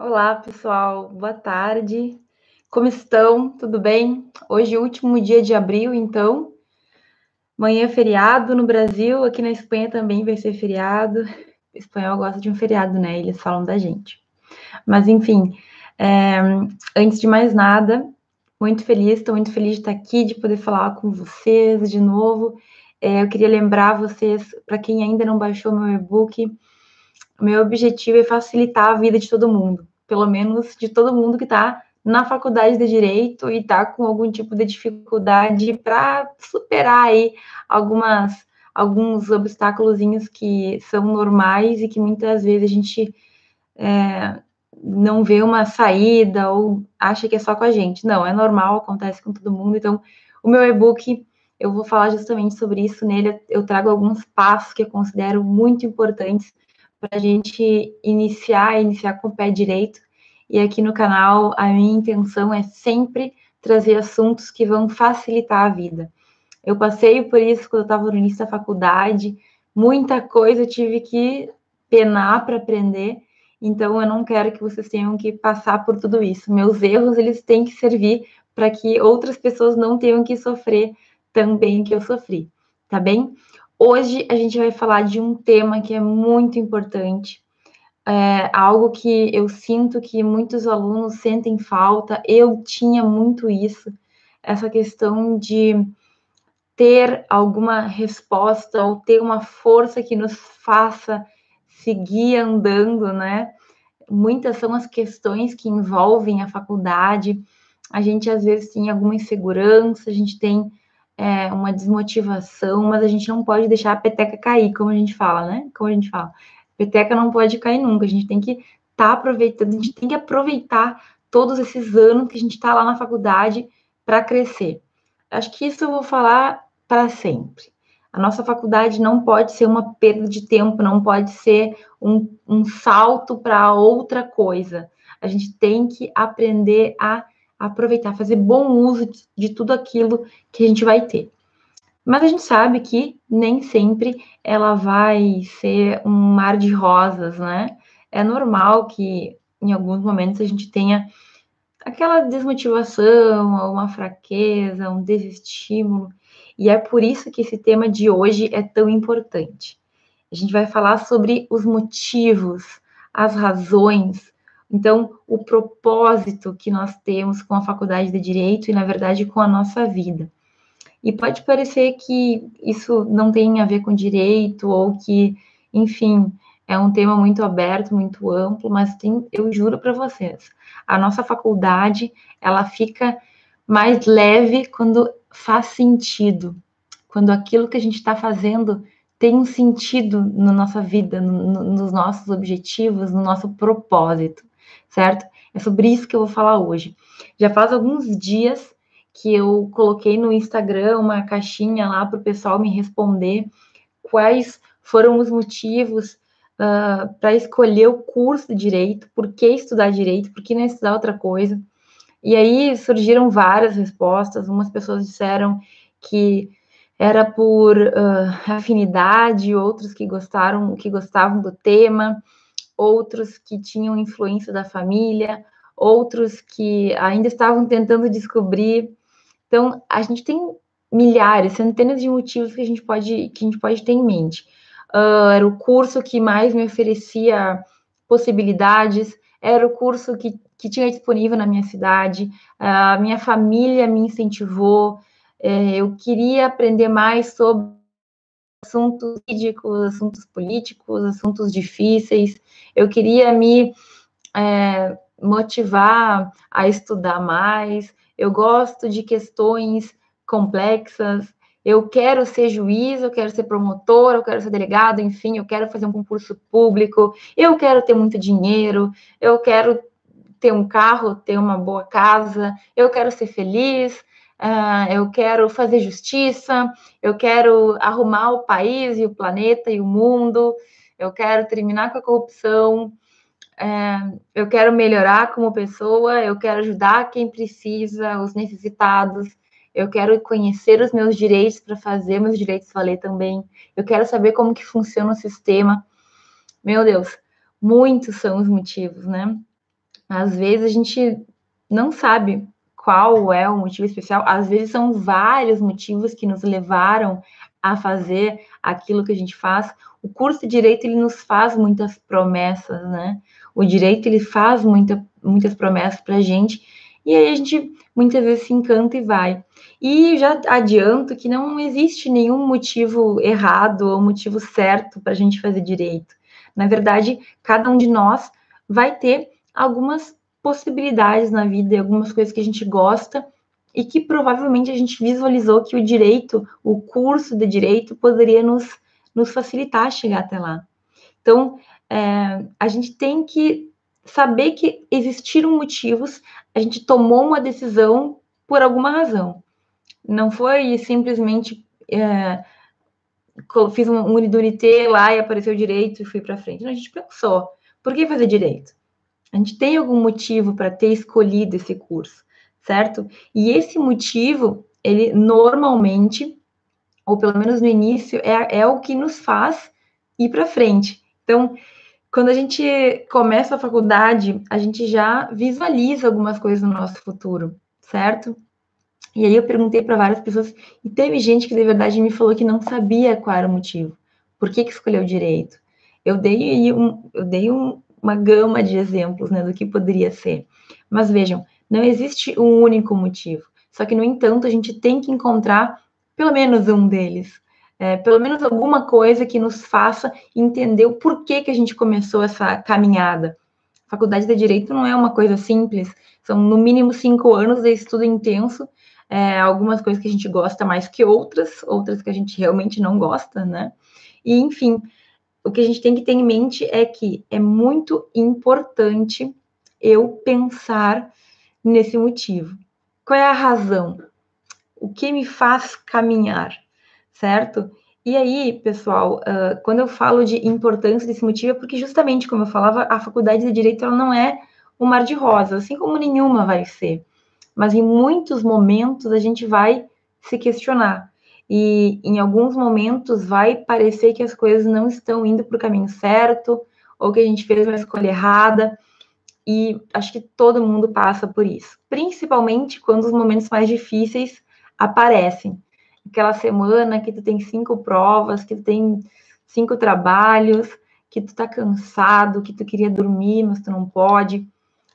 Olá, pessoal. Boa tarde. Como estão? Tudo bem? Hoje é o último dia de abril, então. Amanhã é feriado no Brasil, aqui na Espanha também vai ser feriado. O espanhol gosta de um feriado, né? Eles falam da gente. Mas, enfim, é, antes de mais nada, muito feliz, estou muito feliz de estar aqui, de poder falar com vocês de novo. É, eu queria lembrar vocês, para quem ainda não baixou meu e-book, meu objetivo é facilitar a vida de todo mundo, pelo menos de todo mundo que está na faculdade de direito e está com algum tipo de dificuldade para superar aí algumas alguns obstáculos que são normais e que muitas vezes a gente é, não vê uma saída ou acha que é só com a gente. Não, é normal, acontece com todo mundo. Então, o meu e-book, eu vou falar justamente sobre isso. Nele, eu trago alguns passos que eu considero muito importantes para a gente iniciar, iniciar com o pé direito. E aqui no canal, a minha intenção é sempre trazer assuntos que vão facilitar a vida. Eu passei por isso quando eu estava no início da faculdade, muita coisa eu tive que penar para aprender, então eu não quero que vocês tenham que passar por tudo isso. Meus erros, eles têm que servir para que outras pessoas não tenham que sofrer também que eu sofri, tá bem? Hoje a gente vai falar de um tema que é muito importante, é algo que eu sinto que muitos alunos sentem falta, eu tinha muito isso, essa questão de ter alguma resposta ou ter uma força que nos faça seguir andando, né? Muitas são as questões que envolvem a faculdade. A gente às vezes tem alguma insegurança, a gente tem é, uma desmotivação, mas a gente não pode deixar a peteca cair, como a gente fala, né? Como a gente fala. A peteca não pode cair nunca, a gente tem que estar tá aproveitando, a gente tem que aproveitar todos esses anos que a gente está lá na faculdade para crescer. Acho que isso eu vou falar para sempre. A nossa faculdade não pode ser uma perda de tempo, não pode ser um, um salto para outra coisa. A gente tem que aprender a aproveitar, fazer bom uso de, tudo aquilo que a gente vai ter. Mas a gente sabe que nem sempre ela vai ser um mar de rosas, né? É normal que em alguns momentos a gente tenha aquela desmotivação, uma fraqueza, um desestímulo. E é por isso que esse tema de hoje é tão importante. A gente vai falar sobre os motivos, as razões, então, o propósito que nós temos com a faculdade de direito e, na verdade, com a nossa vida. E pode parecer que isso não tem a ver com direito ou que, enfim, é um tema muito aberto, muito amplo, mas tem, eu juro para vocês, a nossa faculdade, ela fica mais leve quando faz sentido, quando aquilo que a gente está fazendo tem um sentido na nossa vida, no, nos nossos objetivos, no nosso propósito certo? É sobre isso que eu vou falar hoje. Já faz alguns dias que eu coloquei no Instagram uma caixinha lá para o pessoal me responder quais foram os motivos uh, ah, para escolher o curso de direito, por que estudar direito, por que não estudar outra coisa. E aí surgiram várias respostas. Umas pessoas disseram que era por uh, afinidade, outros que gostaram, que gostavam do tema, outros que tinham influência da família, outros que ainda estavam tentando descobrir. Então, a gente tem milhares, centenas de motivos que a gente pode, que a gente pode ter em mente. Uh, era o curso que mais me oferecia possibilidades, era o curso que, que tinha disponível na minha cidade, a uh, minha família me incentivou, uh, eu queria aprender mais sobre assuntos jurídicos, assuntos políticos, assuntos difíceis. Eu queria me é, motivar a estudar mais. Eu gosto de questões complexas. Eu quero ser juiz, eu quero ser promotor, eu quero ser delegado, enfim, eu quero fazer um concurso público, eu quero ter muito dinheiro, eu quero ter um carro, ter uma boa casa, eu quero ser feliz, uh, eu quero fazer justiça, eu quero arrumar o país e o planeta e o mundo, eu quero terminar com a corrupção, uh, eu quero melhorar como pessoa, eu quero ajudar quem precisa, os necessitados, eu quero conhecer os meus direitos para fazer meus direitos valer também, eu quero saber como que funciona o sistema. Meu Deus, muitos são os motivos, né? Às vezes a gente não sabe qual é o motivo especial, às vezes são vários motivos que nos levaram a fazer aquilo que a gente faz. O curso de direito ele nos faz muitas promessas, né? O direito ele faz muita, muitas promessas para a gente e aí a gente muitas vezes se encanta e vai. E já adianto que não existe nenhum motivo errado ou motivo certo para a gente fazer direito. Na verdade, cada um de nós vai ter algumas possibilidades na vida e algumas coisas que a gente gosta e que provavelmente a gente visualizou que o direito, o curso de direito, poderia nos, nos facilitar chegar até lá. Então, é, a gente tem que saber que existiram motivos, a gente tomou uma decisão por alguma razão. Não foi simplesmente é, fiz um unidunité lá e apareceu direito e fui para frente. Não, a gente pensou, por que fazer direito? A gente tem algum motivo para ter escolhido esse curso, certo? E esse motivo, ele normalmente, ou pelo menos no início, é, é o que nos faz ir para frente. Então, quando a gente começa a faculdade, a gente já visualiza algumas coisas no nosso futuro, certo? E aí eu perguntei para várias pessoas e teve gente que de verdade me falou que não sabia qual era o motivo, por que, que escolheu direito. Eu dei um, eu dei um, uma gama de exemplos né, do que poderia ser. Mas vejam, não existe um único motivo. Só que, no entanto, a gente tem que encontrar pelo menos um deles. É, pelo menos alguma coisa que nos faça entender o porquê que a gente começou essa caminhada. Faculdade de Direito não é uma coisa simples, são no mínimo cinco anos de estudo intenso, é, algumas coisas que a gente gosta mais que outras, outras que a gente realmente não gosta, né? E, enfim, o que a gente tem que ter em mente é que é muito importante eu pensar nesse motivo. Qual é a razão? O que me faz caminhar, certo? E aí, pessoal, uh, quando eu falo de importância desse motivo, é porque justamente, como eu falava, a faculdade de Direito ela não é um mar de rosas, assim como nenhuma vai ser. Mas em muitos momentos a gente vai se questionar e em alguns momentos vai parecer que as coisas não estão indo para o caminho certo ou que a gente fez uma escolha errada. E acho que todo mundo passa por isso, principalmente quando os momentos mais difíceis aparecem. Aquela semana que tu tem cinco provas, que tu tem cinco trabalhos, que tu tá cansado, que tu queria dormir, mas tu não pode.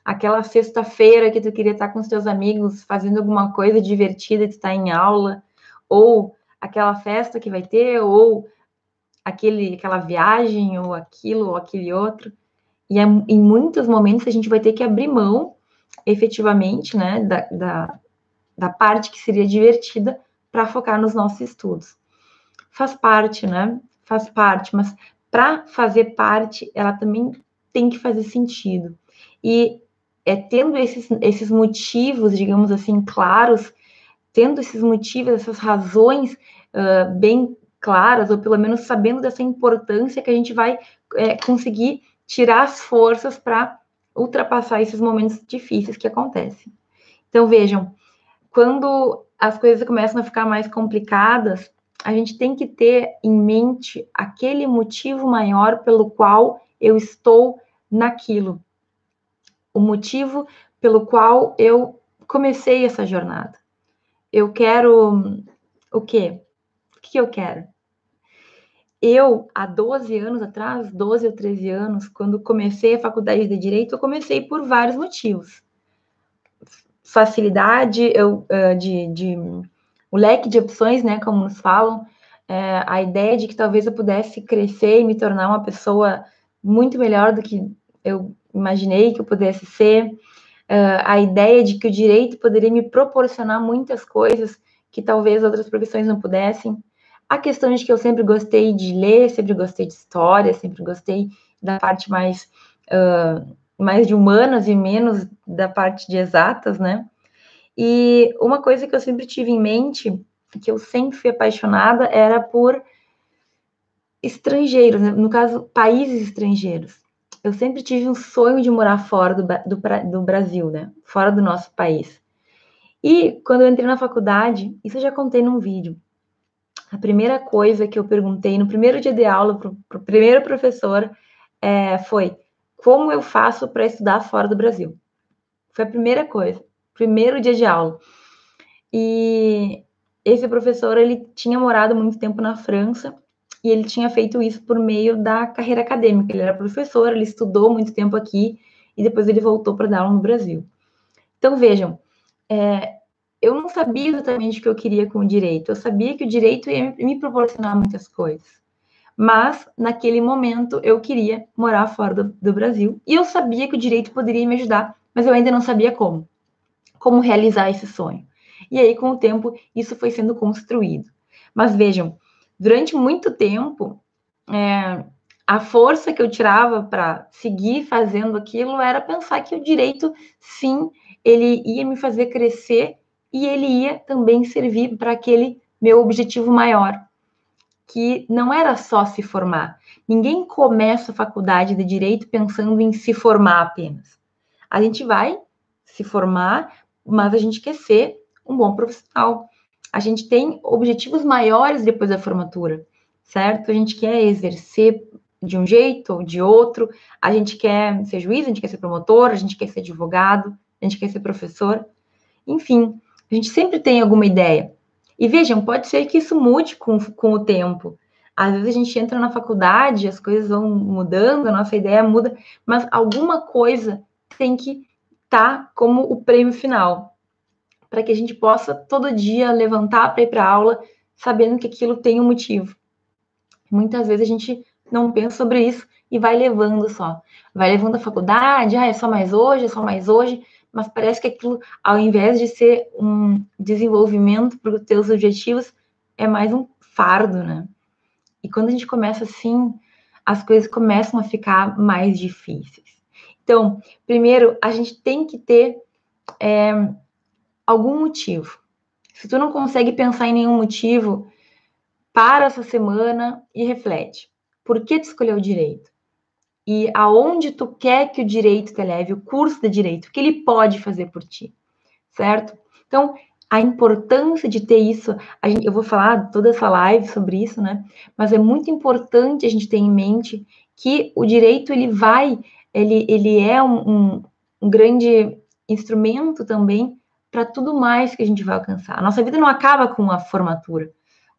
Aquela sexta-feira que tu queria estar com os teus amigos fazendo alguma coisa divertida e tu tá em aula, ou aquela festa que vai ter, ou aquele, aquela viagem, ou aquilo, ou aquele outro. E é, em muitos momentos a gente vai ter que abrir mão, efetivamente, né, da, da, da parte que seria divertida para focar nos nossos estudos. Faz parte, né? Faz parte, mas para fazer parte, ela também tem que fazer sentido. E é tendo esses, esses motivos, digamos assim, claros, tendo esses motivos, essas razões uh, bem claras, ou pelo menos sabendo dessa importância que a gente vai é, conseguir tirar as forças para ultrapassar esses momentos difíceis que acontecem. Então, vejam, quando as coisas começam a ficar mais complicadas, a gente tem que ter em mente aquele motivo maior pelo qual eu estou naquilo. O motivo pelo qual eu comecei essa jornada. Eu quero o quê? O que eu quero? Eu, há 12 anos atrás, 12 ou 13 anos, quando comecei a faculdade de Direito, eu comecei por vários motivos. Facilidade eu, de, de o leque de opções, né, como nos falam, é, a ideia de que talvez eu pudesse crescer e me tornar uma pessoa muito melhor do que eu imaginei que eu pudesse ser, uh, a ideia de que o direito poderia me proporcionar muitas coisas que talvez outras profissões não pudessem. A questão de que eu sempre gostei de ler, sempre gostei de história, sempre gostei da parte mais, uh, mais de humanas e menos da parte de exatas, né? E uma coisa que eu sempre tive em mente, que eu sempre fui apaixonada, era por estrangeiros, né? no caso, países estrangeiros. Eu sempre tive um sonho de morar fora do, do, do Brasil, né? Fora do nosso país. E quando eu entrei na faculdade, isso eu já contei num vídeo. A primeira coisa que eu perguntei no primeiro dia de aula para o primeiro professor é, foi como eu faço para estudar fora do Brasil. Foi a primeira coisa, primeiro dia de aula. E esse professor, ele tinha morado muito tempo na França e ele tinha feito isso por meio da carreira acadêmica. Ele era professor, ele estudou muito tempo aqui e depois ele voltou para dar aula no Brasil. Então, vejam, é, eu não sabia exatamente o que eu queria com o direito. Eu sabia que o direito ia me proporcionar muitas coisas. Mas, naquele momento, eu queria morar fora do, do Brasil. E eu sabia que o direito poderia me ajudar, mas eu ainda não sabia como. Como realizar esse sonho. E aí, com o tempo, isso foi sendo construído. Mas vejam, durante muito tempo, é, a força que eu tirava para seguir fazendo aquilo era pensar que o direito, sim, ele ia me fazer crescer e ele ia também servir para aquele meu objetivo maior, que não era só se formar. Ninguém começa a faculdade de direito pensando em se formar apenas. A gente vai se formar, mas a gente quer ser um bom profissional. A gente tem objetivos maiores depois da formatura, certo? A gente quer exercer de um jeito ou de outro, a gente quer ser juiz, a gente quer ser promotor, a gente quer ser advogado, a gente quer ser professor, enfim, a gente sempre tem alguma ideia. E vejam, pode ser que isso mude com, com o tempo. Às vezes a gente entra na faculdade, as coisas vão mudando, a nossa ideia muda, mas alguma coisa tem que estar tá como o prêmio final, para que a gente possa todo dia levantar para ir para aula, sabendo que aquilo tem um motivo. Muitas vezes a gente não pensa sobre isso e vai levando só. Vai levando a faculdade, ah, é só mais hoje, é só mais hoje, mas parece que aquilo, ao invés de ser um desenvolvimento para os teus objetivos, é mais um fardo, né? E quando a gente começa assim, as coisas começam a ficar mais difíceis. Então, primeiro, a gente tem que ter é, algum motivo. Se tu não consegue pensar em nenhum motivo, para essa semana e reflete. Por que tu escolheu o direito? E aonde tu quer que o direito te leve, o curso de direito, o que ele pode fazer por ti, certo? Então, a importância de ter isso, gente, eu vou falar toda essa live sobre isso, né? Mas é muito importante a gente ter em mente que o direito ele vai, ele, ele é um, um, um grande instrumento também para tudo mais que a gente vai alcançar. A nossa vida não acaba com a formatura,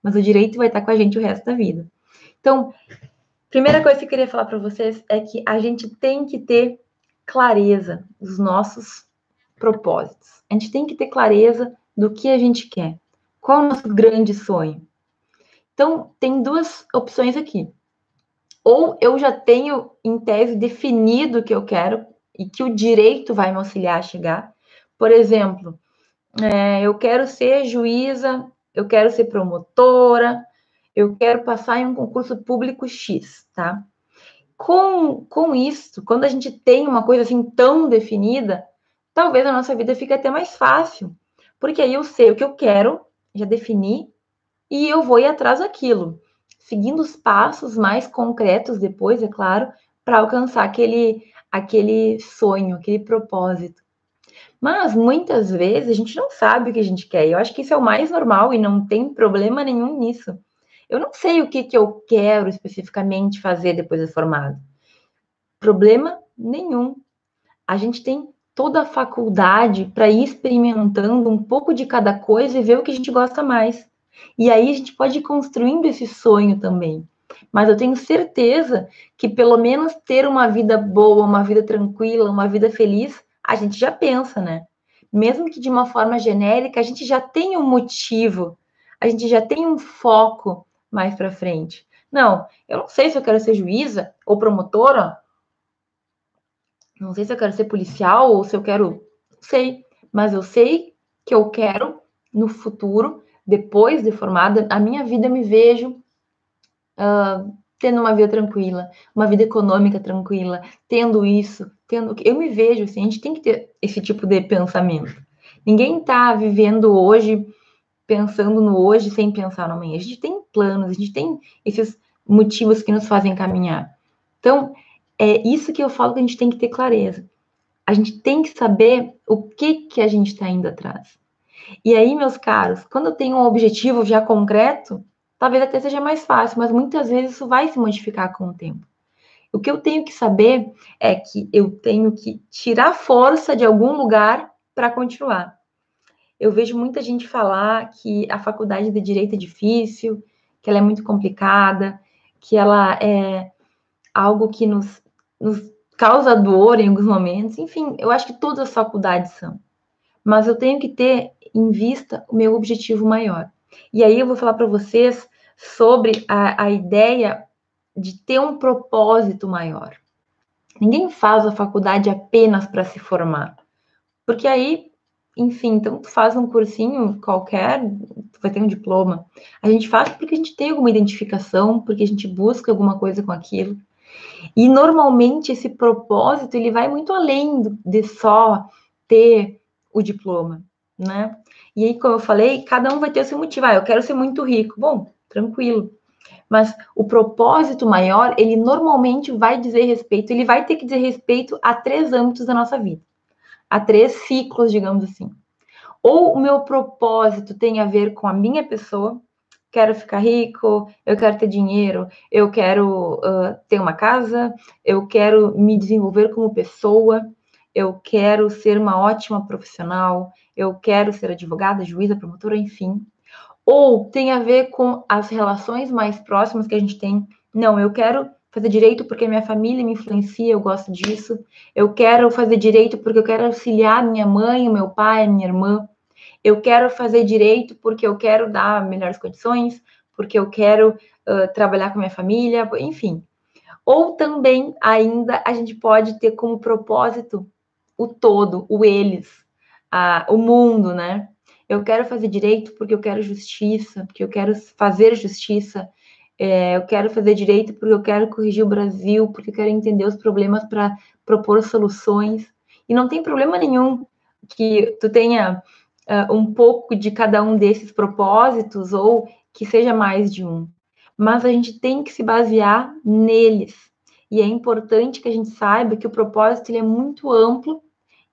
mas o direito vai estar com a gente o resto da vida. Então, Primeira coisa que eu queria falar para vocês é que a gente tem que ter clareza dos nossos propósitos. A gente tem que ter clareza do que a gente quer. Qual é o nosso grande sonho? Então, tem duas opções aqui. Ou eu já tenho, em tese, definido o que eu quero e que o direito vai me auxiliar a chegar. Por exemplo, é, eu quero ser juíza, eu quero ser promotora, eu quero passar em um concurso público X, tá? Com, com isso, quando a gente tem uma coisa assim tão definida, talvez a nossa vida fique até mais fácil, porque aí eu sei o que eu quero, já defini, e eu vou ir atrás daquilo, seguindo os passos mais concretos depois, é claro, para alcançar aquele, aquele sonho, aquele propósito. Mas muitas vezes a gente não sabe o que a gente quer, eu acho que isso é o mais normal e não tem problema nenhum nisso. Eu não sei o que, que eu quero especificamente fazer depois de formado. Problema nenhum. A gente tem toda a faculdade para ir experimentando um pouco de cada coisa e ver o que a gente gosta mais. E aí a gente pode ir construindo esse sonho também. Mas eu tenho certeza que pelo menos ter uma vida boa, uma vida tranquila, uma vida feliz, a gente já pensa, né? Mesmo que de uma forma genérica, a gente já tem um motivo, a gente já tem um foco mais para frente. Não, eu não sei se eu quero ser juíza ou promotora. Não sei se eu quero ser policial ou se eu quero. Não sei. Mas eu sei que eu quero, no futuro, depois de formada, a minha vida me vejo uh, tendo uma vida tranquila, uma vida econômica tranquila, tendo isso, tendo. Eu me vejo assim, a gente tem que ter esse tipo de pensamento. Ninguém está vivendo hoje pensando no hoje sem pensar no amanhã. A gente tem planos, a gente tem esses motivos que nos fazem caminhar. Então, é isso que eu falo que a gente tem que ter clareza. A gente tem que saber o que que a gente está indo atrás. E aí, meus caros, quando eu tenho um objetivo já concreto, talvez até seja mais fácil, mas muitas vezes isso vai se modificar com o tempo. O que eu tenho que saber é que eu tenho que tirar força de algum lugar para continuar. Eu vejo muita gente falar que a faculdade de direito é difícil, que ela é muito complicada, que ela é algo que nos, nos causa dor em alguns momentos. Enfim, eu acho que todas as faculdades são. Mas eu tenho que ter em vista o meu objetivo maior. E aí eu vou falar para vocês sobre a, a ideia de ter um propósito maior. Ninguém faz a faculdade apenas para se formar. Porque aí, enfim, então tu faz um cursinho qualquer, tu vai ter um diploma. A gente faz porque a gente tem alguma identificação, porque a gente busca alguma coisa com aquilo. E normalmente esse propósito ele vai muito além de só ter o diploma, né? E aí, como eu falei, cada um vai ter o seu motivo. Ah, eu quero ser muito rico. Bom, tranquilo. Mas o propósito maior, ele normalmente vai dizer respeito, ele vai ter que dizer respeito a três âmbitos da nossa vida, a três ciclos, digamos assim. Ou o meu propósito tem a ver com a minha pessoa, quero ficar rico, eu quero ter dinheiro, eu quero uh, ter uma casa, eu quero me desenvolver como pessoa, eu quero ser uma ótima profissional, eu quero ser advogada, juíza, promotora, enfim. Ou tem a ver com as relações mais próximas que a gente tem. Não, eu quero fazer direito porque minha família me influencia, eu gosto disso. Eu quero fazer direito porque eu quero auxiliar minha mãe, meu pai, minha irmã. Eu quero fazer direito porque eu quero dar melhores condições, porque eu quero uh, trabalhar com minha família, enfim. Ou também, ainda, a gente pode ter como propósito o todo, o eles, a, o mundo, né? Eu quero fazer direito porque eu quero justiça, porque eu quero fazer justiça. É, eu quero fazer direito porque eu quero corrigir o Brasil, porque eu quero entender os problemas para propor soluções. E não tem problema nenhum que tu tenha uh, um pouco de cada um desses propósitos ou que seja mais de um. Mas a gente tem que se basear neles. E é importante que a gente saiba que o propósito ele é muito amplo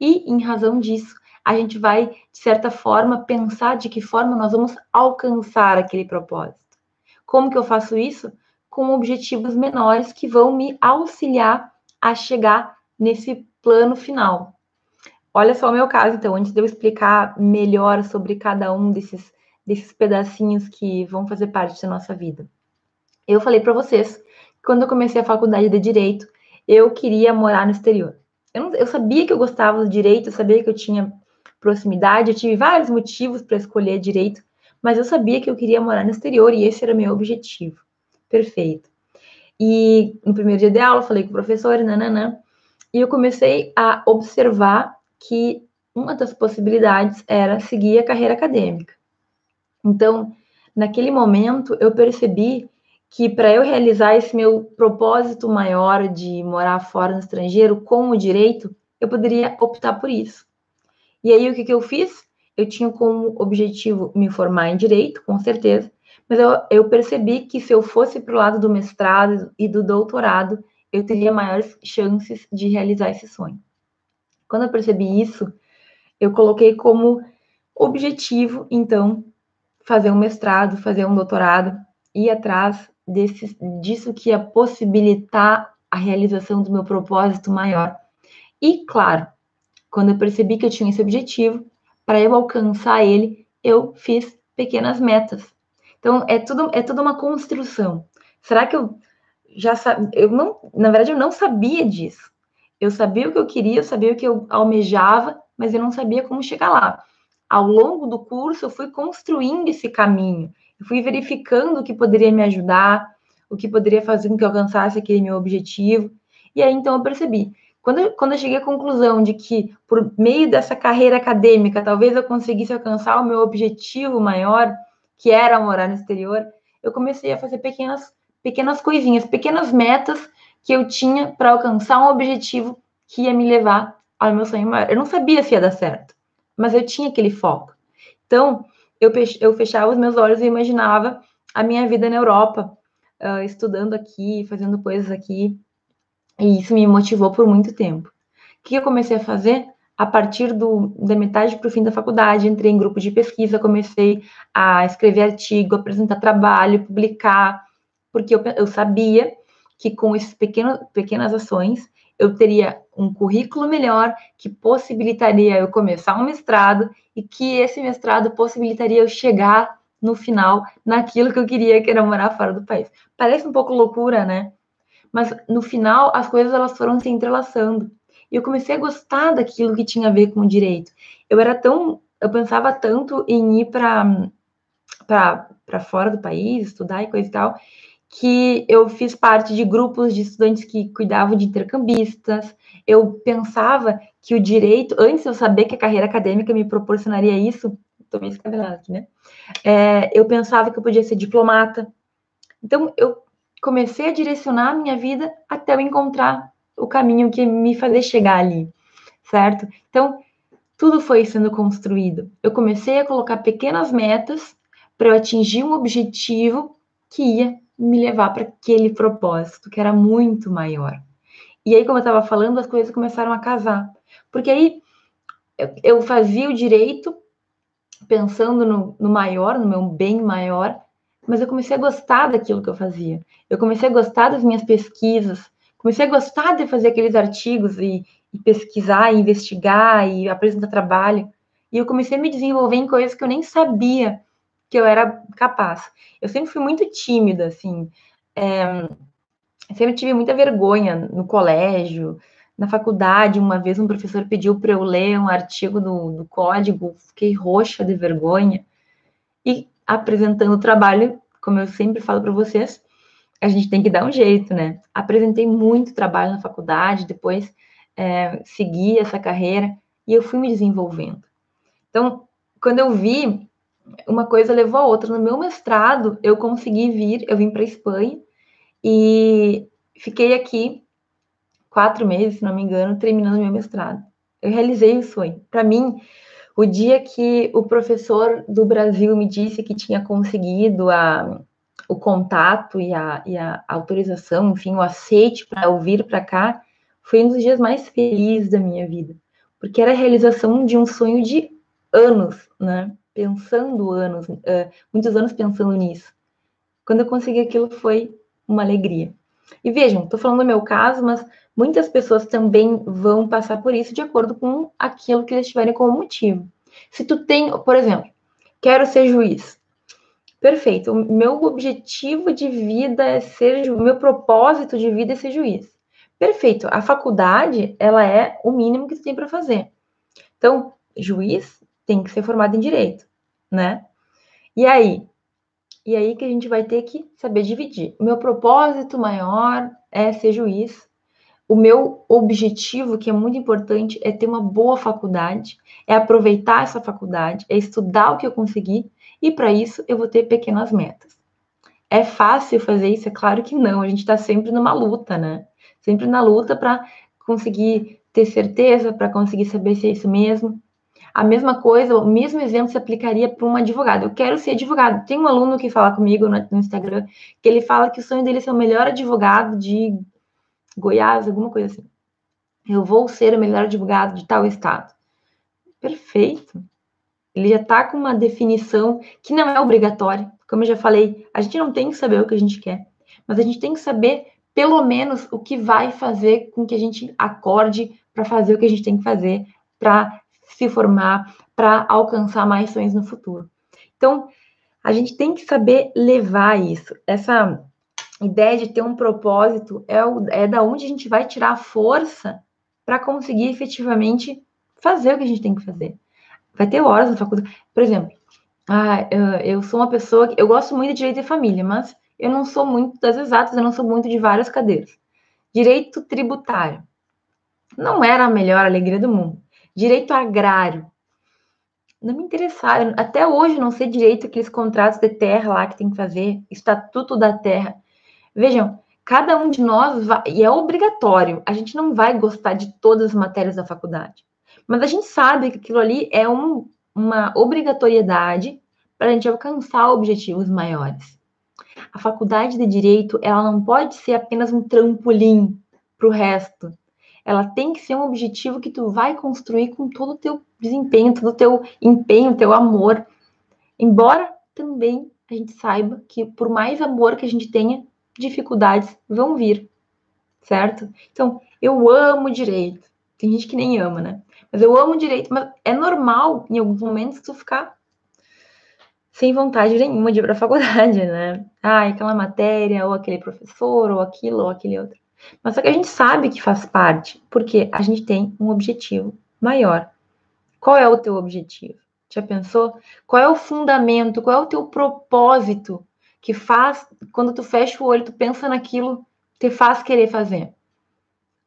e, em razão disso, a gente vai, de certa forma, pensar de que forma nós vamos alcançar aquele propósito. Como que eu faço isso? Com objetivos menores que vão me auxiliar a chegar nesse plano final. Olha só o meu caso, então, antes de eu explicar melhor sobre cada um desses, desses pedacinhos que vão fazer parte da nossa vida. Eu falei para vocês, quando eu comecei a faculdade de Direito, eu queria morar no exterior. Eu, não, eu sabia que eu gostava do direito, eu sabia que eu tinha proximidade. Eu tive vários motivos para escolher direito, mas eu sabia que eu queria morar no exterior e esse era meu objetivo. Perfeito. E no primeiro dia de aula, falei com o professor, nananã, e eu comecei a observar que uma das possibilidades era seguir a carreira acadêmica. Então, naquele momento, eu percebi que para eu realizar esse meu propósito maior de morar fora no estrangeiro com o direito, eu poderia optar por isso. E aí, o que, que eu fiz? Eu tinha como objetivo me formar em direito, com certeza, mas eu, eu percebi que se eu fosse para o lado do mestrado e do doutorado, eu teria maiores chances de realizar esse sonho. Quando eu percebi isso, eu coloquei como objetivo, então, fazer um mestrado, fazer um doutorado, ir atrás desse, disso que ia possibilitar a realização do meu propósito maior. E, claro, quando eu percebi que eu tinha esse objetivo, para eu alcançar ele, eu fiz pequenas metas. Então, é tudo, é tudo uma construção. Será que eu já sabia? Eu não, na verdade, eu não sabia disso. Eu sabia o que eu queria, eu sabia o que eu almejava, mas eu não sabia como chegar lá. Ao longo do curso, eu fui construindo esse caminho, eu fui verificando o que poderia me ajudar, o que poderia fazer com que eu alcançasse aquele meu objetivo. E aí, então, eu percebi quando eu, quando eu cheguei à conclusão de que, por meio dessa carreira acadêmica, talvez eu conseguisse alcançar o meu objetivo maior, que era morar no exterior, eu comecei a fazer pequenas, pequenas coisinhas, pequenas metas que eu tinha para alcançar um objetivo que ia me levar ao meu sonho maior. Eu não sabia se ia dar certo, mas eu tinha aquele foco. Então, eu, eu fechava os meus olhos e imaginava a minha vida na Europa, uh, estudando aqui, fazendo coisas aqui, e isso me motivou por muito tempo. O que eu comecei a fazer? A partir do, da metade para o fim da faculdade, entrei em grupo de pesquisa, comecei a escrever artigo, apresentar trabalho, publicar, porque eu, eu sabia que com essas pequenas, ações eu teria um currículo melhor que possibilitaria eu começar um mestrado e que esse mestrado possibilitaria eu chegar no final naquilo que eu queria, que era morar fora do país. Parece um pouco loucura, né? Mas no final as coisas elas foram se entrelaçando. E eu comecei a gostar daquilo que tinha a ver com o direito. Eu era tão, eu pensava tanto em ir para para fora do país, estudar e coisa e tal, que eu fiz parte de grupos de estudantes que cuidavam de intercambistas. Eu pensava que o direito, antes de eu saber que a carreira acadêmica me proporcionaria isso, estou meio escabelada aqui, né? É, eu pensava que eu podia ser diplomata. Então, eu comecei a direcionar a minha vida até eu encontrar o caminho que me fazer chegar ali, certo? Então, tudo foi sendo construído. Eu comecei a colocar pequenas metas para eu atingir um objetivo que ia me levar para aquele propósito, que era muito maior. E aí, como eu estava falando, as coisas começaram a casar. Porque aí eu, fazia o direito pensando no, no maior, no meu bem maior, mas eu comecei a gostar daquilo que eu fazia. Eu comecei a gostar das minhas pesquisas, comecei a gostar de fazer aqueles artigos e, e pesquisar, e investigar e apresentar trabalho. E eu comecei a me desenvolver em coisas que eu nem sabia que eu era capaz. Eu sempre fui muito tímida, assim. É, sempre tive muita vergonha no colégio, na faculdade. Uma vez um professor pediu para eu ler um artigo do, do código, fiquei roxa de vergonha. E apresentando o trabalho, como eu sempre falo para vocês, a gente tem que dar um jeito, né? Apresentei muito trabalho na faculdade, depois é, segui essa carreira e eu fui me desenvolvendo. Então, quando eu vi uma coisa levou a outra. No meu mestrado, eu consegui vir, eu vim para Espanha e fiquei aqui quatro meses, se não me engano, terminando meu mestrado. Eu realizei o sonho. Para mim, o dia que o professor do Brasil me disse que tinha conseguido a, o contato e a, e a autorização, enfim, o aceite para eu vir para cá, foi um dos dias mais felizes da minha vida, porque era a realização de um sonho de anos, né? pensando anos, uh, muitos anos pensando nisso. Quando eu consegui aquilo foi uma alegria. E vejam, estou falando do meu caso, mas muitas pessoas também vão passar por isso de acordo com aquilo que eles tiverem como motivo. Se tu tem, por exemplo, quero ser juiz. Perfeito. O meu objetivo de vida é ser, o meu propósito de vida é ser juiz. Perfeito. A faculdade, ela é o mínimo que tu tem para fazer. Então, juiz tem que ser formado em direito, né? E aí? E aí que a gente vai ter que saber dividir. O meu propósito maior é ser juiz. O meu objetivo, que é muito importante, é ter uma boa faculdade, é aproveitar essa faculdade, é estudar o que eu consegui, e para isso eu vou ter pequenas metas. É fácil fazer isso? É claro que não. A gente está sempre numa luta, né? Sempre na luta para conseguir ter certeza, para conseguir saber se é isso mesmo. A mesma coisa, o mesmo exemplo se aplicaria para um advogado. Eu quero ser advogado. Tem um aluno que fala comigo no, Instagram que ele fala que o sonho dele é ser o melhor advogado de Goiás, alguma coisa assim. Eu vou ser o melhor advogado de tal estado. Perfeito. Ele já está com uma definição que não é obrigatória. Como eu já falei, a gente não tem que saber o que a gente quer, mas a gente tem que saber, pelo menos, o que vai fazer com que a gente acorde para fazer o que a gente tem que fazer para se formar, para alcançar mais sonhos no futuro. Então, a gente tem que saber levar isso. Essa ideia de ter um propósito é, o, é da onde a gente vai tirar a força para conseguir efetivamente fazer o que a gente tem que fazer. Vai ter horas na faculdade. Por exemplo, ah, eu, eu sou uma pessoa que eu gosto muito de direito de família, mas eu não sou muito das exatas, eu não sou muito de várias cadeiras. Direito tributário. Não era a melhor alegria do mundo. Direito agrário. Não me interessaram. Até hoje não sei direito aqueles contratos de terra lá que tem que fazer, estatuto da terra. Vejam, cada um de nós vai, e é obrigatório, a gente não vai gostar de todas as matérias da faculdade. Mas a gente sabe que aquilo ali é um, uma obrigatoriedade para a gente alcançar objetivos maiores. A faculdade de direito, ela não pode ser apenas um trampolim para o resto ela tem que ser um objetivo que tu vai construir com todo o teu desempenho, todo o teu empenho, teu amor. Embora também a gente saiba que por mais amor que a gente tenha, dificuldades vão vir. certo? Então, eu amo direito. Tem gente que nem ama, né? Mas eu amo direito, mas é normal em alguns momentos tu ficar sem vontade nenhuma de ir para a faculdade, né? Ah, aquela matéria, ou aquele professor, ou aquilo, ou aquele outro. Mas só que a gente sabe que faz parte, porque a gente tem um objetivo maior. Qual é o teu objetivo? Já pensou? Qual é o fundamento? Qual é o teu propósito que faz, quando tu fecha o olho, tu pensa naquilo, te faz querer fazer?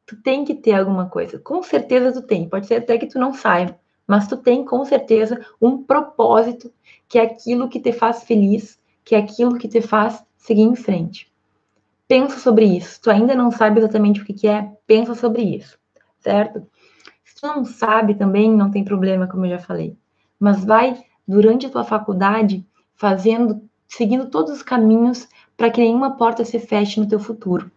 Tu tem que ter alguma coisa. Com certeza tu tem. Pode ser até que tu não saiba, mas tu tem com certeza um propósito que é aquilo que te faz feliz, que é aquilo que te faz seguir em frente. Pensa sobre isso. Tu ainda não sabe exatamente o que, que é, pensa sobre isso, certo? Se tu não sabe também, não tem problema, como eu já falei. Mas vai, durante a tua faculdade, fazendo, seguindo todos os caminhos para que nenhuma porta se feche no teu futuro.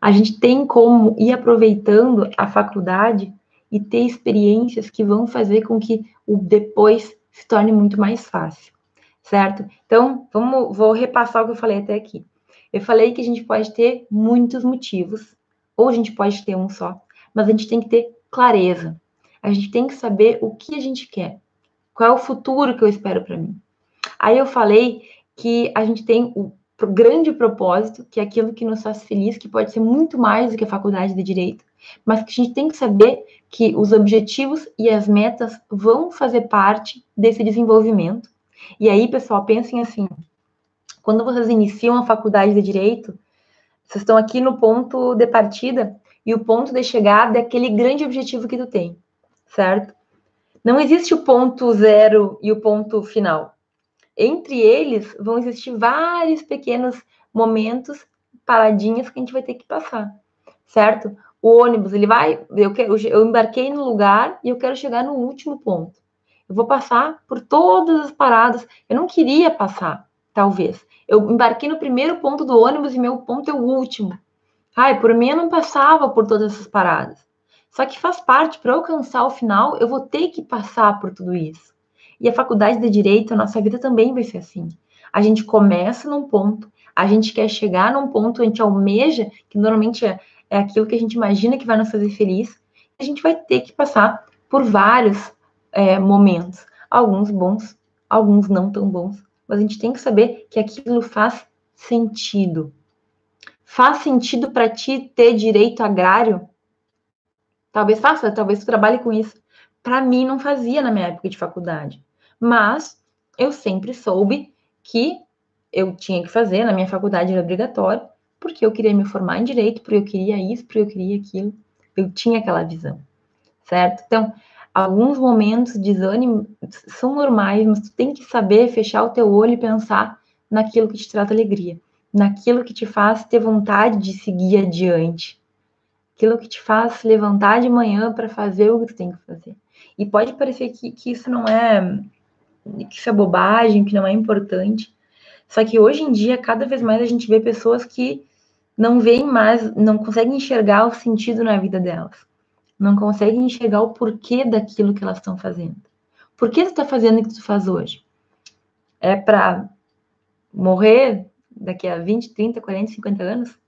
A gente tem como ir aproveitando a faculdade e ter experiências que vão fazer com que o depois se torne muito mais fácil, certo? Então, vamos, vou repassar o que eu falei até aqui. Eu falei que a gente pode ter muitos motivos, ou a gente pode ter um só, mas a gente tem que ter clareza. A gente tem que saber o que a gente quer. Qual é o futuro que eu espero para mim? Aí eu falei que a gente tem o grande propósito, que é aquilo que nos faz feliz, que pode ser muito mais do que a faculdade de direito, mas que a gente tem que saber que os objetivos e as metas vão fazer parte desse desenvolvimento. E aí, pessoal, pensem assim: quando vocês iniciam a faculdade de direito, vocês estão aqui no ponto de partida e o ponto de chegada é aquele grande objetivo que tu tem, certo? Não existe o ponto zero e o ponto final. Entre eles vão existir vários pequenos momentos, paradinhas que a gente vai ter que passar, certo? o ônibus, ele vai, eu, quero, eu embarquei no lugar e eu quero chegar no último ponto. Eu vou passar por todas as paradas. Eu não queria passar, talvez. Eu embarquei no primeiro ponto do ônibus e meu ponto é o último. Ai, por mim eu não passava por todas essas paradas. Só que faz parte, para alcançar o final, eu vou ter que passar por tudo isso. E a faculdade de direito, a nossa vida também vai ser assim. A gente começa num ponto, a gente quer chegar num ponto, a gente almeja, que normalmente é é aquilo que a gente imagina que vai nos fazer feliz, a gente vai ter que passar por vários é, momentos, alguns bons, alguns não tão bons, mas a gente tem que saber que aquilo faz sentido. Faz sentido para ti ter direito agrário? Talvez faça, talvez tu trabalhe com isso. Para mim não fazia na minha época de faculdade, mas eu sempre soube que eu tinha que fazer, na minha faculdade era obrigatório, porque eu queria me formar em direito, porque eu queria isso, porque eu queria aquilo. Eu tinha aquela visão, certo? Então, alguns momentos de desânimo são normais, mas tu tem que saber fechar o teu olho e pensar naquilo que te traz alegria, naquilo que te faz ter vontade de seguir adiante, aquilo que te faz levantar de manhã para fazer o que tu tem que fazer. E pode parecer que, que isso não é que isso é bobagem, que não é importante. Só que hoje em dia, cada vez mais a gente vê pessoas que não veem mais, não conseguem enxergar o sentido na vida delas. Não conseguem enxergar o porquê daquilo que elas estão fazendo. Por que tu está fazendo o que tu faz hoje? É para morrer daqui a 20, 30, 40, 50 anos?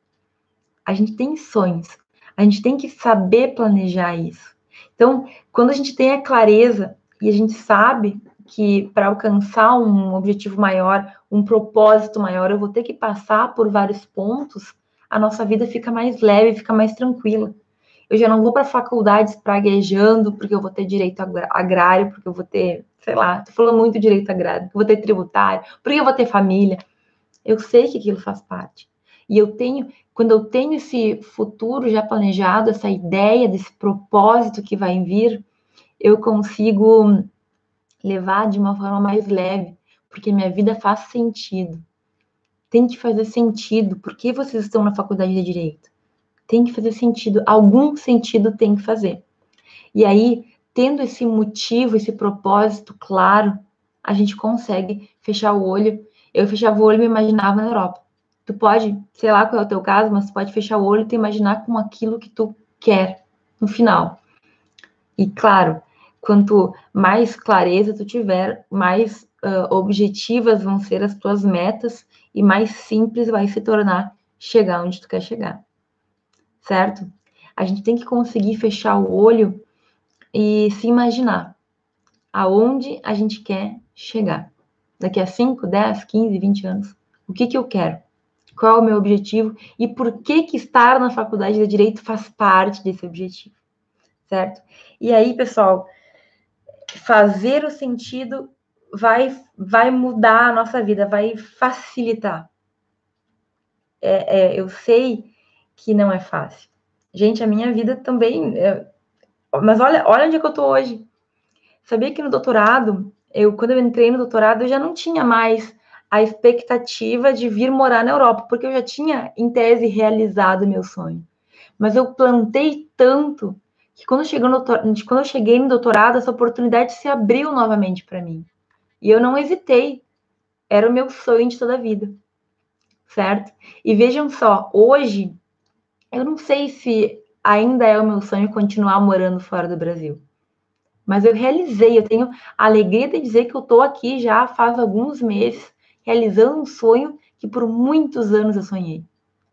A gente tem sonhos. A gente tem que saber planejar isso. Então, quando a gente tem a clareza e a gente sabe que para alcançar um objetivo maior, um propósito maior, eu vou ter que passar por vários pontos, a nossa vida fica mais leve, fica mais tranquila. Eu já não vou para a faculdade praguejando porque eu vou ter direito agrário, porque eu vou ter, sei lá, tô falando muito direito agrário, porque eu vou ter tributário, porque eu vou ter família. Eu sei que aquilo faz parte. E eu tenho, quando eu tenho esse futuro já planejado, essa ideia desse propósito que vai vir, eu consigo levar de uma forma mais leve, porque minha vida faz sentido tem que fazer sentido. Por que vocês estão na faculdade de direito? Tem que fazer sentido, algum sentido tem que fazer. E aí, tendo esse motivo, esse propósito claro, a gente consegue fechar o olho. Eu fechava o olho e me imaginava na Europa. Tu pode, sei lá qual é o teu caso, mas tu pode fechar o olho e te imaginar com aquilo que tu quer no final. E claro, quanto mais clareza tu tiver, mais uh, objetivas vão ser as tuas metas e mais simples vai se tornar chegar onde tu quer chegar. Certo? A gente tem que conseguir fechar o olho e se imaginar aonde a gente quer chegar. Daqui a 5, 10, 15, 20 anos. O que, que eu quero? Qual é o meu objetivo? E por que, que estar na faculdade de Direito faz parte desse objetivo? Certo? E aí, pessoal, fazer o sentido vai, vai mudar a nossa vida, vai facilitar. É, é, eu sei que não é fácil. Gente, a minha vida também. É... Mas olha, olha onde é que eu tô hoje. Sabia que no doutorado, eu quando eu entrei no doutorado, eu já não tinha mais a expectativa de vir morar na Europa, porque eu já tinha, em tese, realizado meu sonho. Mas eu plantei tanto que quando eu cheguei no, quando eu cheguei no doutorado, essa oportunidade se abriu novamente para mim. E eu não hesitei. Era o meu sonho de toda a vida. Certo? E vejam só, hoje eu não sei se ainda é o meu sonho continuar morando fora do Brasil. Mas eu realizei, eu tenho a alegria de dizer que eu estou aqui já faz alguns meses, realizando um sonho que por muitos anos eu sonhei.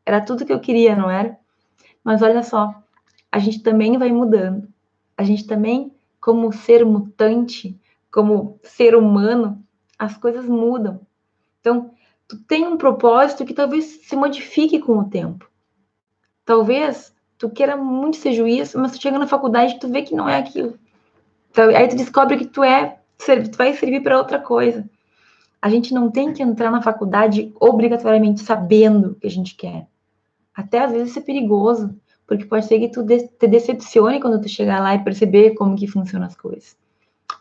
Era tudo que eu queria, não era? Mas olha só, a gente também vai mudando. A gente também, como ser mutante, como ser humano, as coisas mudam. Então, tu tem um propósito que talvez se modifique com o tempo. Talvez tu queira muito ser juiz, mas tu chega na faculdade e tu vê que não é aquilo. Então, aí tu descobre que tu é, tu vai servir para outra coisa. A gente não tem que entrar na faculdade obrigatoriamente sabendo o que a gente quer. Até às vezes isso é perigoso, porque pode ser que tu te decepcione quando tu chegar lá e perceber como que funcionam as coisas.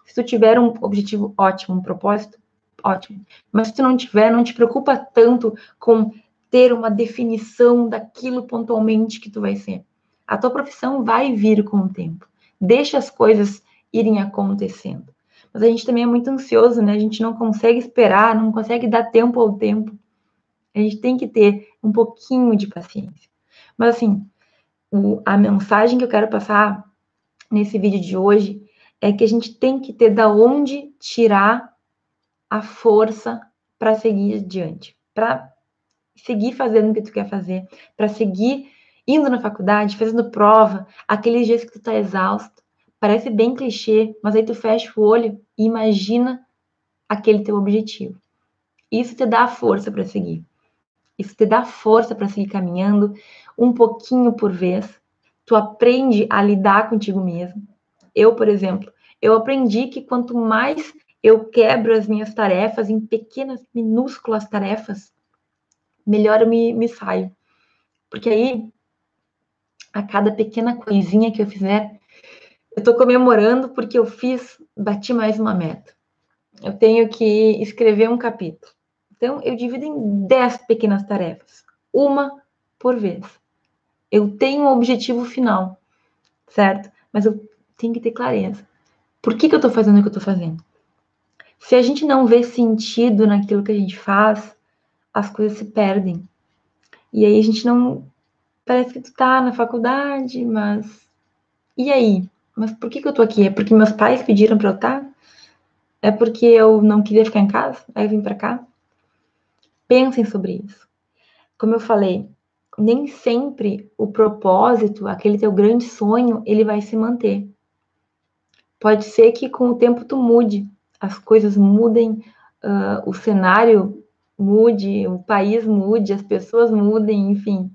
Se tu tiver um objetivo ótimo, um propósito, ótimo. Mas se tu não tiver, não te preocupa tanto com ter uma definição daquilo pontualmente que tu vai ser. A tua profissão vai vir com o tempo. Deixa as coisas irem acontecendo. Mas a gente também é muito ansioso, né? A gente não consegue esperar, não consegue dar tempo ao tempo. A gente tem que ter um pouquinho de paciência. Mas assim, o, a mensagem que eu quero passar nesse vídeo de hoje é que a gente tem que ter da onde tirar a força para seguir adiante, para seguir fazendo o que tu quer fazer, para seguir indo na faculdade, fazendo prova, aqueles dias que tu tá exausto. Parece bem clichê, mas aí tu fecha o olho e imagina aquele teu objetivo. Isso te dá força para seguir. Isso te dá força para seguir caminhando um pouquinho por vez. Tu aprende a lidar contigo mesmo. Eu, por exemplo, eu aprendi que quanto mais eu quebro as minhas tarefas em pequenas, minúsculas tarefas, melhor eu me, me saio. Porque aí, a cada pequena coisinha que eu fizer, eu estou comemorando porque eu fiz, bati mais uma meta. Eu tenho que escrever um capítulo. Então, eu divido em 10 pequenas tarefas, uma por vez. Eu tenho um objetivo final, certo? Mas eu tenho que ter clareza. Por que, que eu estou fazendo o que eu estou fazendo? Se a gente não vê sentido naquilo que a gente faz, as coisas se perdem. E aí a gente não. Parece que tu tá na faculdade, mas. E aí? Mas por que, que eu tô aqui? É porque meus pais pediram pra eu estar? Tá? É porque eu não queria ficar em casa? Aí eu vim pra cá? Pensem sobre isso. Como eu falei, nem sempre o propósito, aquele teu grande sonho, ele vai se manter. Pode ser que com o tempo tu mude, as coisas mudem, uh, o cenário mude, o país mude, as pessoas mudem, enfim,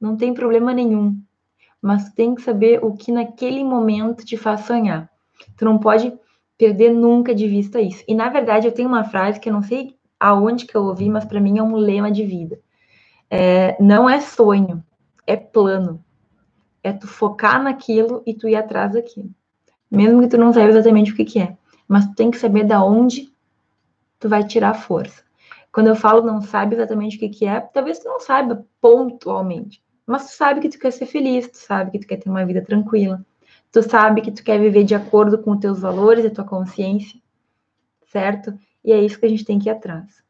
não tem problema nenhum. Mas tem que saber o que naquele momento te faz sonhar. Tu não pode perder nunca de vista isso. E na verdade eu tenho uma frase que eu não sei aonde que eu ouvi, mas para mim é um lema de vida. É, não é sonho, é plano. É tu focar naquilo e tu ir atrás daquilo. Mesmo que tu não saiba exatamente o que, que é. Mas tu tem que saber da onde tu vai tirar força. Quando eu falo não sabe exatamente o que, que é, talvez tu não saiba pontualmente, mas tu sabe que tu quer ser feliz, tu sabe que tu quer ter uma vida tranquila, tu sabe que tu quer viver de acordo com os teus valores e tua consciência, certo? E é isso que a gente tem que ir atrás.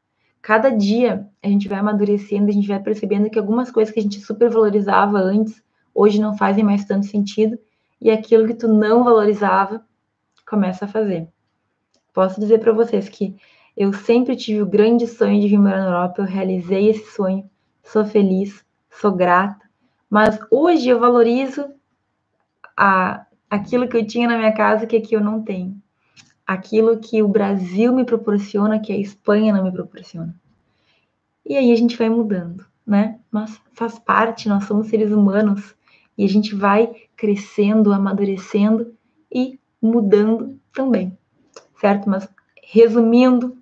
Cada dia a gente vai amadurecendo, a gente vai percebendo que algumas coisas que a gente super valorizava antes, hoje não fazem mais tanto sentido, e aquilo que tu não valorizava começa a fazer. Posso dizer para vocês que eu sempre tive o grande sonho de vir morar na Europa, eu realizei esse sonho, sou feliz, sou grata, Mas hoje eu valorizo a, aquilo que eu tinha na minha casa que aqui eu não tenho. Aquilo que o Brasil me proporciona, que a Espanha não me proporciona. E aí a gente vai mudando, né? Mas faz parte, nós somos seres humanos e a gente vai crescendo, amadurecendo e mudando também, certo? Mas resumindo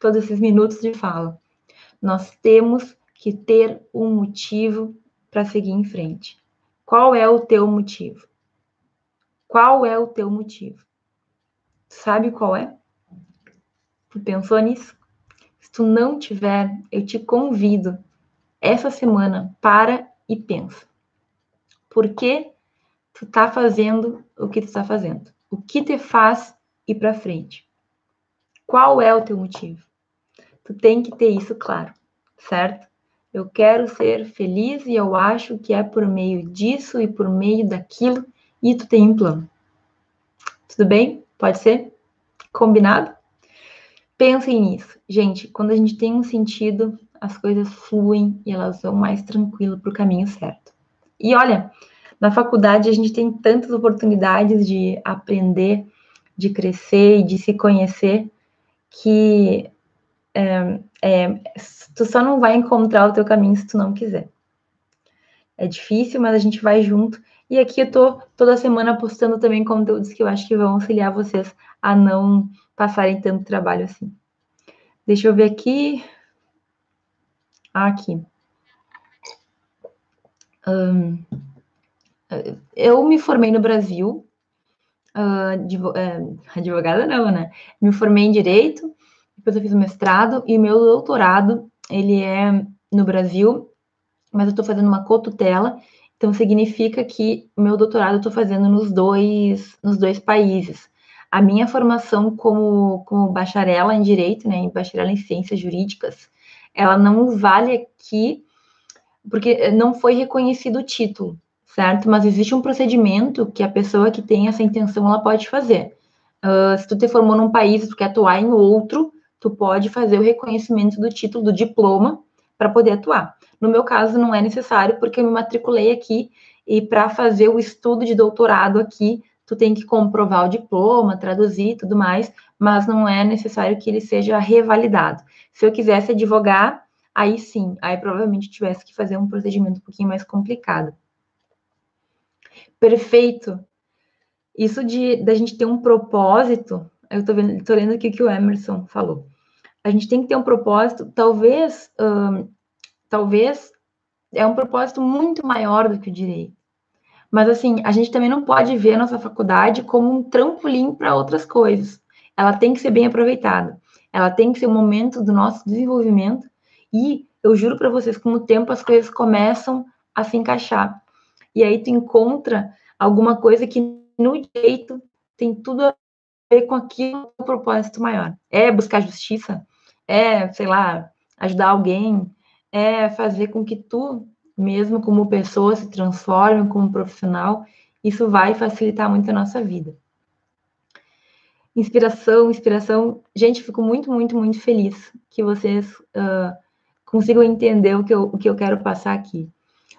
todos esses minutos de fala, nós temos que ter um motivo para seguir em frente. Qual é o teu motivo? Qual é o teu motivo? Sabe qual é? Tu pensou nisso? Se tu não tiver, eu te convido essa semana para e pensa. Por que tu tá fazendo o que tu tá fazendo? O que te faz ir para frente? Qual é o teu motivo? Tu tem que ter isso claro, certo? Eu quero ser feliz e eu acho que é por meio disso e por meio daquilo e tu tem um plano. Tudo bem? Pode ser? Combinado? Pensem nisso. Gente, quando a gente tem um sentido, as coisas fluem e elas vão mais tranquilo para o caminho certo. E olha, na faculdade a gente tem tantas oportunidades de aprender, de crescer e de se conhecer que é, é, tu só não vai encontrar o teu caminho se tu não quiser. É difícil, mas a gente vai junto. E aqui eu tô toda semana postando também conteúdos que eu acho que vão auxiliar vocês a não passarem tanto trabalho assim. Deixa eu ver aqui. Ah, aqui. Um, eu me formei no Brasil, uh, advogada não, né? Me formei em Direito, depois eu fiz o mestrado e meu doutorado, ele é no Brasil, mas eu estou fazendo uma cotutela, então significa que meu doutorado eu estou fazendo nos dois, nos dois países. A minha formação como, como bacharela em Direito, né, em bacharela em Ciências Jurídicas, ela não vale aqui, porque não foi reconhecido o título, certo? Mas existe um procedimento que a pessoa que tem essa intenção, ela pode fazer. Uh, se tu te formou num país tu quer atuar em outro, tu pode fazer o reconhecimento do título, do diploma, para poder atuar. No meu caso, não é necessário, porque eu me matriculei aqui e para fazer o estudo de doutorado aqui, tu tem que comprovar o diploma, traduzir e tudo mais, mas não é necessário que ele seja revalidado. Se eu quisesse advogar, aí sim, aí provavelmente tivesse que fazer um procedimento um pouquinho mais complicado. Perfeito. Isso de da gente ter um propósito, eu tô, vendo, tô lendo aqui o que o Emerson falou a gente tem que ter um propósito, talvez, talvez é um propósito muito maior do que o direito. Mas assim, a gente também não pode ver a nossa faculdade como um trampolim para outras coisas. Ela tem que ser bem aproveitada. Ela tem que ser um momento do nosso desenvolvimento e eu juro para vocês, com o tempo as coisas começam a se encaixar. E aí tu encontra alguma coisa que no direito tem tudo a ver com aquilo, um propósito maior. É buscar justiça? É, sei lá, ajudar alguém, é fazer com que tu, mesmo como pessoa, se transforme como profissional. Isso vai facilitar muito a nossa vida. Inspiração, inspiração. Gente, fico muito, muito, muito feliz que vocês uh, consigam entender o que, eu, o que eu quero passar aqui.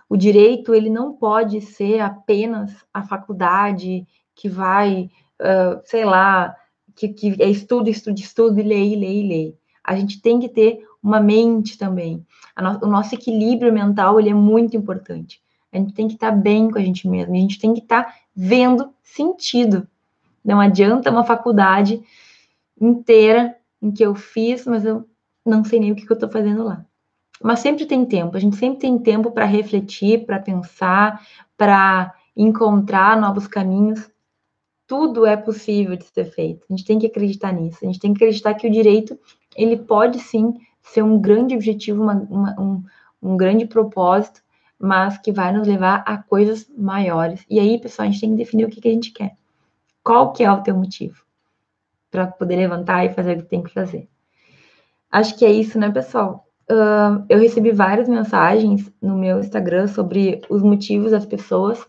O direito, ele não pode ser apenas a faculdade que vai, uh, sei lá, que, que é estudo, estudo, estudo, e lei, lei, lei a gente tem que ter uma mente também. O nosso equilíbrio mental ele é muito importante. A gente tem que estar tá bem com a gente mesmo. A gente tem que estar tá vendo sentido. Não adianta uma faculdade inteira em que eu fiz, mas eu não sei nem o que eu estou fazendo lá. Mas sempre tem tempo. A gente sempre tem tempo para refletir, para pensar, para encontrar novos caminhos. Tudo é possível de ser feito. A gente tem que acreditar nisso. A gente tem que acreditar que o direito ele pode sim ser um grande objetivo, uma, uma, um, um grande propósito, mas que vai nos levar a coisas maiores. E aí, pessoal, a gente tem que definir o que, que a gente quer. Qual que é o teu motivo? Para poder levantar e fazer o que tem que fazer. Acho que é isso, né, pessoal? Uh, eu recebi várias mensagens no meu Instagram sobre os motivos das pessoas,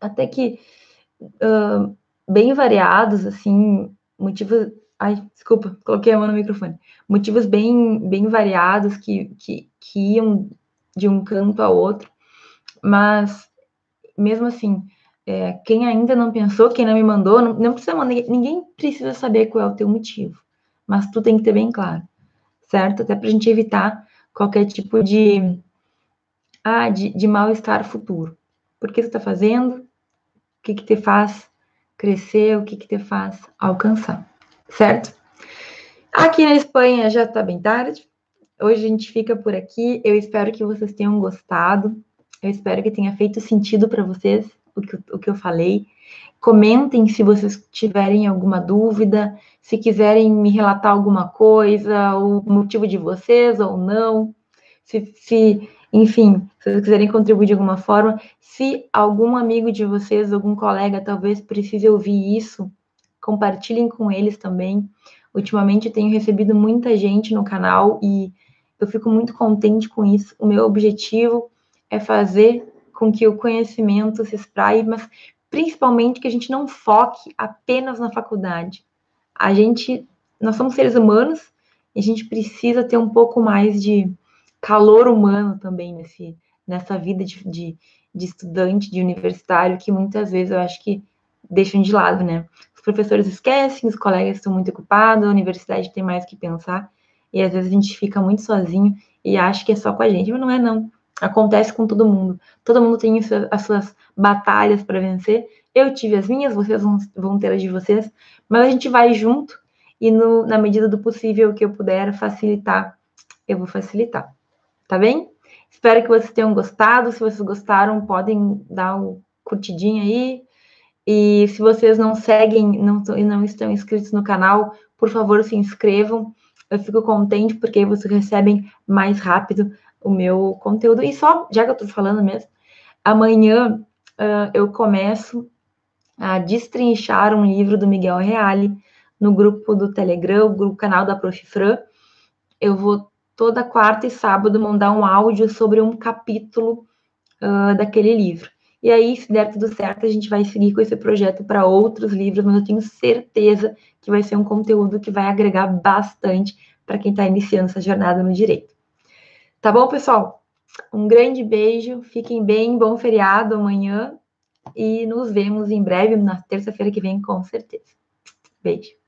até que uh, bem variados, assim, motivos Ai, desculpa, coloquei a mão no microfone. Motivos bem, bem variados que, que, que iam de um canto a outro. mas mesmo assim, é, quem ainda não pensou, quem não me mandou, não, não precisa mandar, ninguém precisa saber qual é o teu motivo, mas tu tem que ter bem claro, certo? Até para a gente evitar qualquer tipo de, ah, de, de mal-estar futuro. Por que tu está fazendo? O que, que te faz crescer? O que, que te faz alcançar? Certo? Aqui na Espanha já está bem tarde. Hoje a gente fica por aqui. Eu espero que vocês tenham gostado. Eu espero que tenha feito sentido para vocês o que, o que eu falei. Comentem se vocês tiverem alguma dúvida, se quiserem me relatar alguma coisa, o motivo de vocês ou não. Se, se enfim, se vocês quiserem contribuir de alguma forma, se algum amigo de vocês, algum colega talvez precise ouvir isso, compartilhem com eles também. Ultimamente tenho recebido muita gente no canal e eu fico muito contente com isso. O meu objetivo é fazer com que o conhecimento se espraie, mas principalmente que a gente não foque apenas na faculdade. A gente, nós somos seres humanos e a gente precisa ter um pouco mais de calor humano também nesse, nessa vida de, de, de estudante, de universitário, que muitas vezes eu acho que deixam de lado, né? Professores esquecem, os colegas estão muito ocupados, a universidade tem mais que pensar, e às vezes a gente fica muito sozinho e acha que é só com a gente, mas não é não. Acontece com todo mundo. Todo mundo tem as suas batalhas para vencer. Eu tive as minhas, vocês vão ter as de vocês, mas a gente vai junto e no, na medida do possível que eu puder facilitar, eu vou facilitar tá bem? Espero que vocês tenham gostado. Se vocês gostaram, podem dar um curtidinho aí. E se vocês não seguem e não estão inscritos no canal, por favor, se inscrevam. Eu fico contente porque vocês recebem mais rápido o meu conteúdo. E só, já que eu tô falando mesmo, amanhã uh, eu começo a destrinchar um livro do Miguel Reale no grupo do Telegram, o canal da Prof. Fran. Eu vou toda quarta e sábado mandar um áudio sobre um capítulo uh, daquele livro. E aí, se der tudo certo, a gente vai seguir com esse projeto para outros livros, mas eu tenho certeza que vai ser um conteúdo que vai agregar bastante para quem está iniciando essa jornada no direito. Tá bom, pessoal? Um grande beijo, fiquem bem, bom feriado amanhã e nos vemos em breve, na terça-feira que vem, com certeza. Beijo.